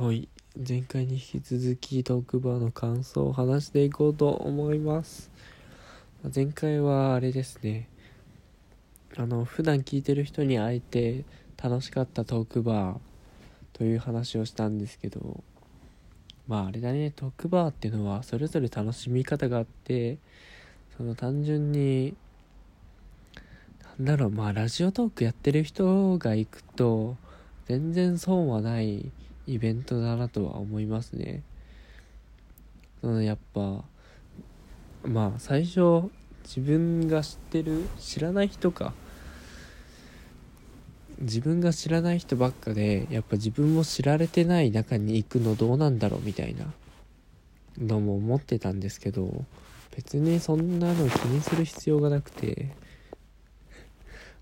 はい。前回に引き続きトークバーの感想を話していこうと思います。前回はあれですね。あの普段聞いてる人に会えて楽しかったトークバーという話をしたんですけどまああれだね。トークバーっていうのはそれぞれ楽しみ方があってその単純になんだろう。まあラジオトークやってる人が行くと全然損はないイベントだなとは思いますね。そのやっぱまあ最初自分が知ってる知らない人か自分が知らない人ばっかでやっぱ自分も知られてない中に行くのどうなんだろうみたいなのも思ってたんですけど別にそんなの気にする必要がなくて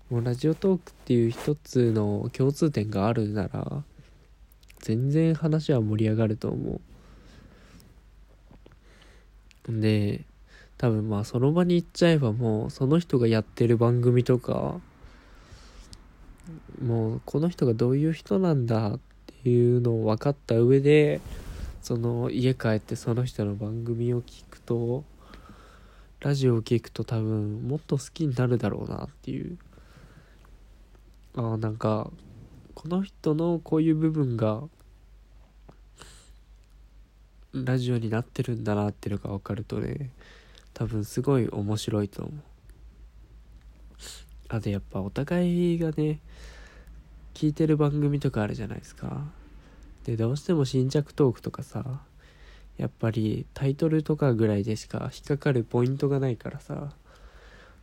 もうラジオトークっていう一つの共通点があるなら全然話は盛り上がると思う。で多分まあその場に行っちゃえばもうその人がやってる番組とかもうこの人がどういう人なんだっていうのを分かった上でその家帰ってその人の番組を聞くとラジオを聞くと多分もっと好きになるだろうなっていうああなんかこの人のこういう部分がラジオになってるんだなっていうのが分かるとね多分すごい面白いと思う。あとやっぱお互いがね聞いてる番組とかあるじゃないですか。でどうしても新着トークとかさやっぱりタイトルとかぐらいでしか引っかかるポイントがないからさ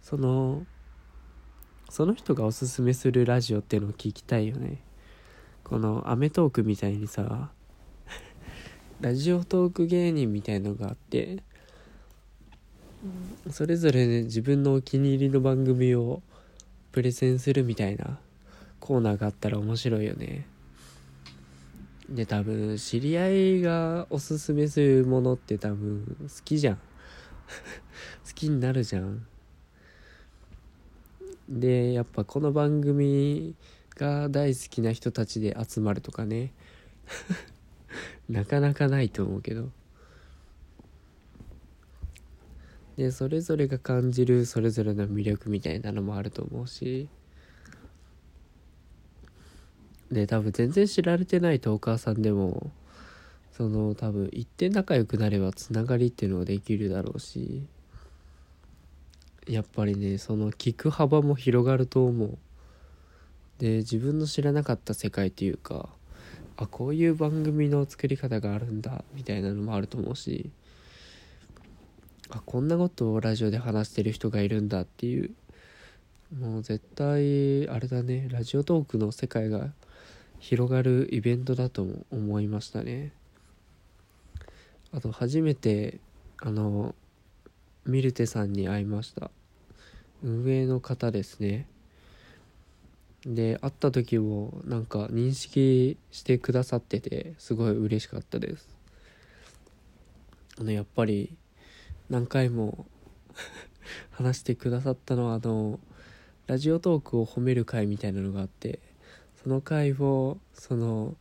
そのその人がおすすめするラジオっていうのを聞きたいよね。この『アメトーーク』みたいにさ ラジオトーク芸人みたいのがあってそれぞれね自分のお気に入りの番組をプレゼンするみたいなコーナーがあったら面白いよね。で多分知り合いがおすすめするものって多分好きじゃん。好きになるじゃん。でやっぱこの番組が大好きな人たちで集まるとかね。なかなかないと思うけど。でそれぞれが感じるそれぞれの魅力みたいなのもあると思うし。で多分全然知られてないトーカーさんでもその多分一点仲良くなればつながりっていうのができるだろうし。やっぱりねその聞く幅も広がると思う。で自分の知らなかった世界っていうかあこういう番組の作り方があるんだみたいなのもあると思うしあこんなことをラジオで話してる人がいるんだっていうもう絶対あれだねラジオトークの世界が広がるイベントだと思いましたね。あと初めてあのミルテさんに会いました。運営の方ですね。で会った時もなんか認識してくださっててすごい嬉しかったです。あのやっぱり何回も 話してくださったのはあのラジオトークを褒める会みたいなのがあってその回をその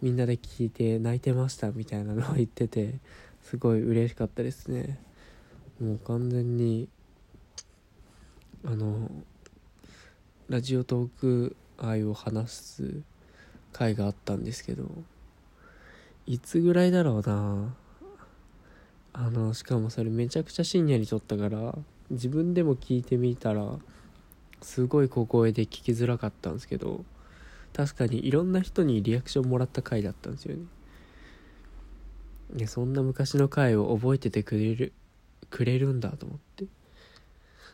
みんなで聞いて泣いてましたみたいなのを言っててすごい嬉しかったですね。もう完全にあのラジオトーク愛を話す回があったんですけどいつぐらいだろうな。あのしかもそれめちゃくちゃ深夜に撮ったから自分でも聞いてみたらすごい小声で聞きづらかったんですけど確かにいろんな人にリアクションもらった回だったんですよね。そんな昔の回を覚えててくれるくれるんだと思って。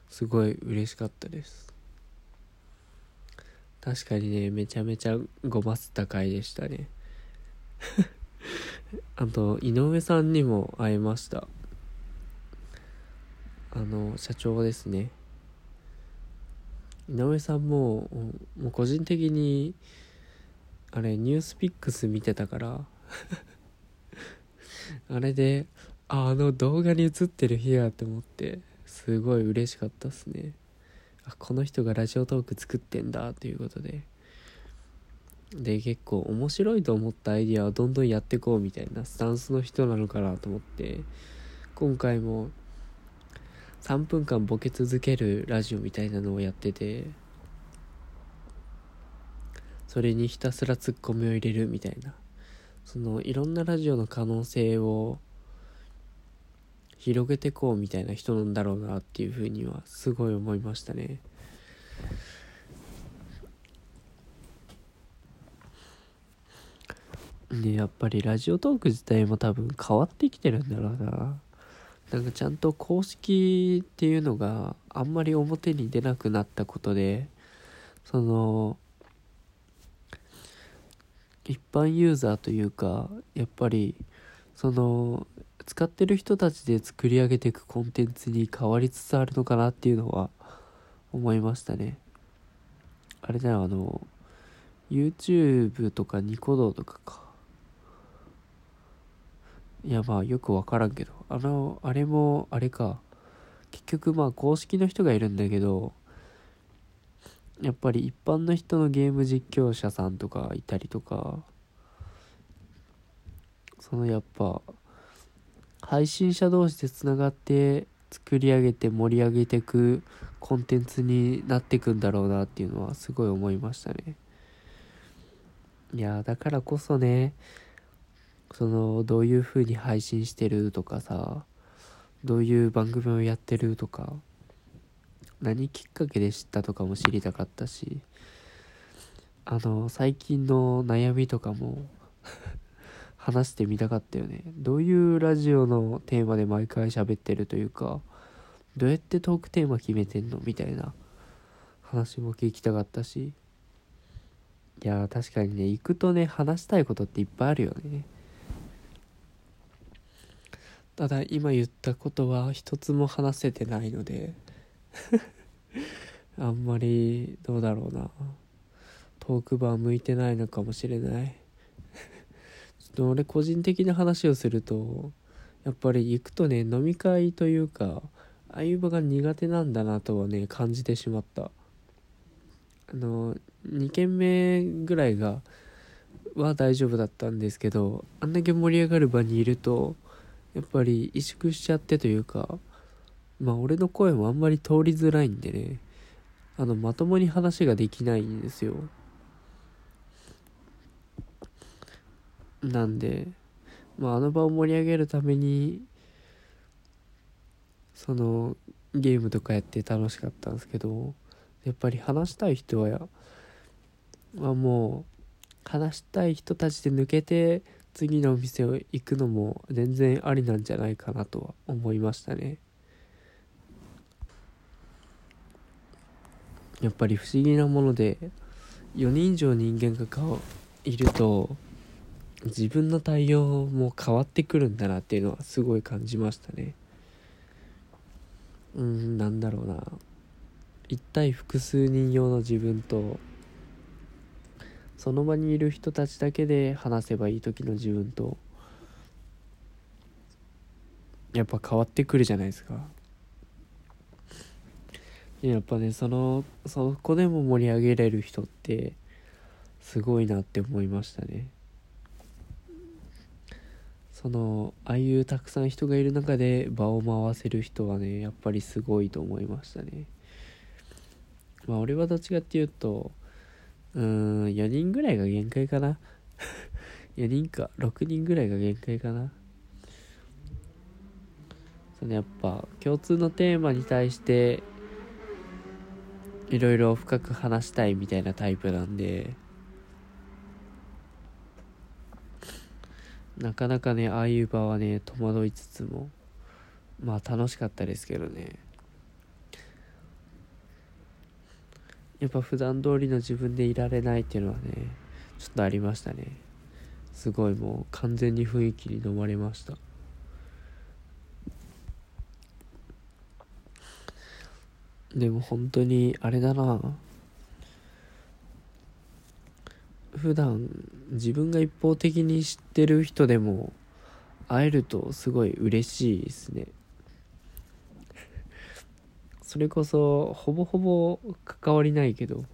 すごい嬉しかったです。確かにねめちゃめちゃごますった回でしたね。あと井上さんにも会えました。あの社長ですね。井上さんももう個人的にあれニュースピックス見てたから あれであの動画に映ってる日やって思ってすごい嬉しかったっすね。あこの人がラジオトーク作ってんだということで。で結構面白いと思ったアイディアはどんどんやっていこうみたいなスタンスの人なのかなと思って今回も3分間ボケ続けるラジオみたいなのをやっててそれにひたすらツッコミを入れるみたいなそのいろんなラジオの可能性を広げてこうみたいな人なんだろうなっていうふうにはすごい思いましたね。ねやっぱりラジオトーク自体も多分変わってきてるんだろうな。なんかちゃんと公式っていうのがあんまり表に出なくなったことで、その、一般ユーザーというか、やっぱり、その、使ってる人たちで作り上げていくコンテンツに変わりつつあるのかなっていうのは思いましたね。あれだよ、あの、YouTube とかニコ動とかか。いやまあよくわからんけどあのあれもあれか結局まあ公式の人がいるんだけどやっぱり一般の人のゲーム実況者さんとかいたりとかそのやっぱ配信者同士でつながって作り上げて盛り上げていくコンテンツになっていくんだろうなっていうのはすごい思いましたね。いやだからこそねそのどういう風に配信してるとかさどういう番組をやってるとか何きっかけで知ったとかも知りたかったしあの最近の悩みとかも話してみたかったよね。どういうラジオのテーマで毎回喋ってるというかどうやってトークテーマ決めてんのみたいな話も聞きたかったし。いや確かにね行くとね話したいことっていっぱいあるよね。ただ今言ったことは一つも話せてないので あんまりどうだろうな。トークバー向いてないのかもしれない。俺個人的な話をするとやっぱり行くとね飲み会というかああいう場が苦手なんだなとはね感じてしまったあの2軒目ぐらいがは大丈夫だったんですけどあんだけ盛り上がる場にいるとやっぱり萎縮しちゃってというか、まあ俺の声もあんまり通りづらいんでね、あの、まともに話ができないんですよ。なんで、まああの場を盛り上げるために、その、ゲームとかやって楽しかったんですけど、やっぱり話したい人は、はもう、話したい人たちで抜けて、次のお店を行くのも全然ありなんじゃないかなとは思いましたね。やっぱり不思議なもので4人以上人間がいると自分の対応も変わってくるんだなっていうのはすごい感じましたね。うんなんだろうな。一対複数人用の自分とその場にいる人たちだけで話せばいい時の自分とやっぱ変わってくるじゃないですか。やっぱねそのそこでも盛り上げれる人ってすごいなって思いましたね。そのああいうたくさん人がいる中で場を回せる人はねやっぱりすごいと思いましたねまあ俺はどっちかっていうとうん、4人ぐらいが限界かな。4人か、6人ぐらいが限界かな。そのやっぱ、共通のテーマに対して、いろいろ深く話したいみたいなタイプなんで、なかなかね、ああいう場はね、戸惑いつつも、まあ楽しかったですけどね。やっぱ普段通りの自分でいられないっていうのはねちょっとありましたね。すごいもう完全に雰囲気に飲まれました。でも本当にあれだな。普段自分が一方的に知ってる人でも会えるとすごい嬉しいですね。それこそほぼほぼ関わりないけど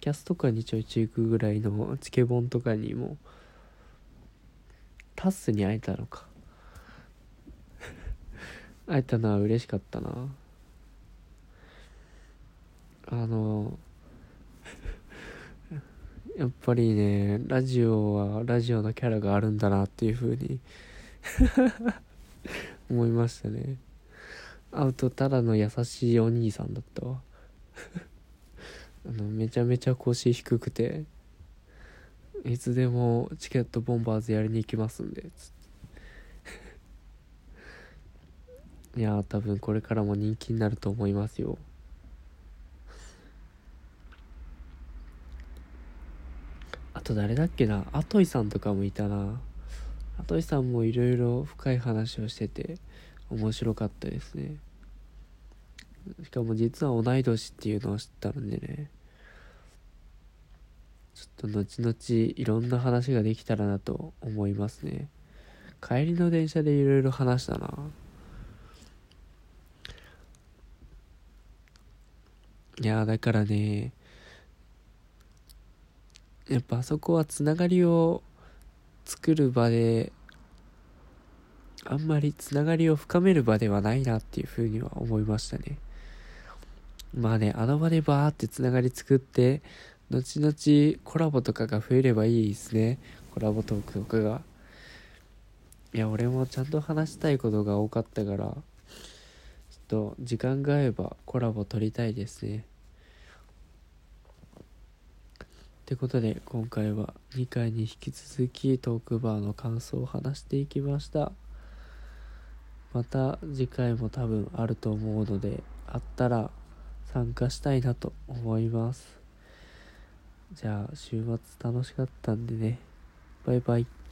キャスとかにちょいちょい行くぐらいのチケボンとかにもタッスに会えたのか。会えたのは嬉しかったな。あのやっぱりねラジオはラジオのキャラがあるんだなっていう風に 思いましたね。会うとただの優しいお兄さんだったわ。あのめちゃめちゃ腰低くていつでもチケットボンバーズやりに行きますんでつって。いや多分これからも人気になると思いますよ。と誰だっけな？アトイさんとかもいたな。アトイさんもいろいろ深い話をしてて面白かったですね。しかも実は同い年っていうのを知ったんでね。ちょっと後々いろんな話ができたらなと思いますね。帰りの電車でいろいろ話したな。いやだからねやっぱあそこはつながりを作る場であんまりつながりを深める場ではないなっていうふうには思いましたね。まあねあの場でバーってつながり作って後々コラボとかが増えればいいですね。コラボトークとかが。いや俺もちゃんと話したいことが多かったからちょっと時間が合えばコラボ撮りたいですね。ってことで今回は2回に引き続きトークバーの感想を話していきました。また次回も多分あると思うのであったら参加したいなと思います。じゃあ週末楽しかったんでね。バイバイ。